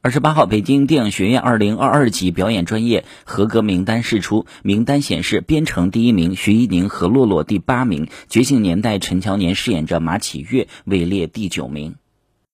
二十八号，北京电影学院二零二二级表演专业合格名单释出，名单显示，《编程》第一名徐一宁和洛洛第八名，《觉醒年代》陈乔年饰演着马启月位列第九名。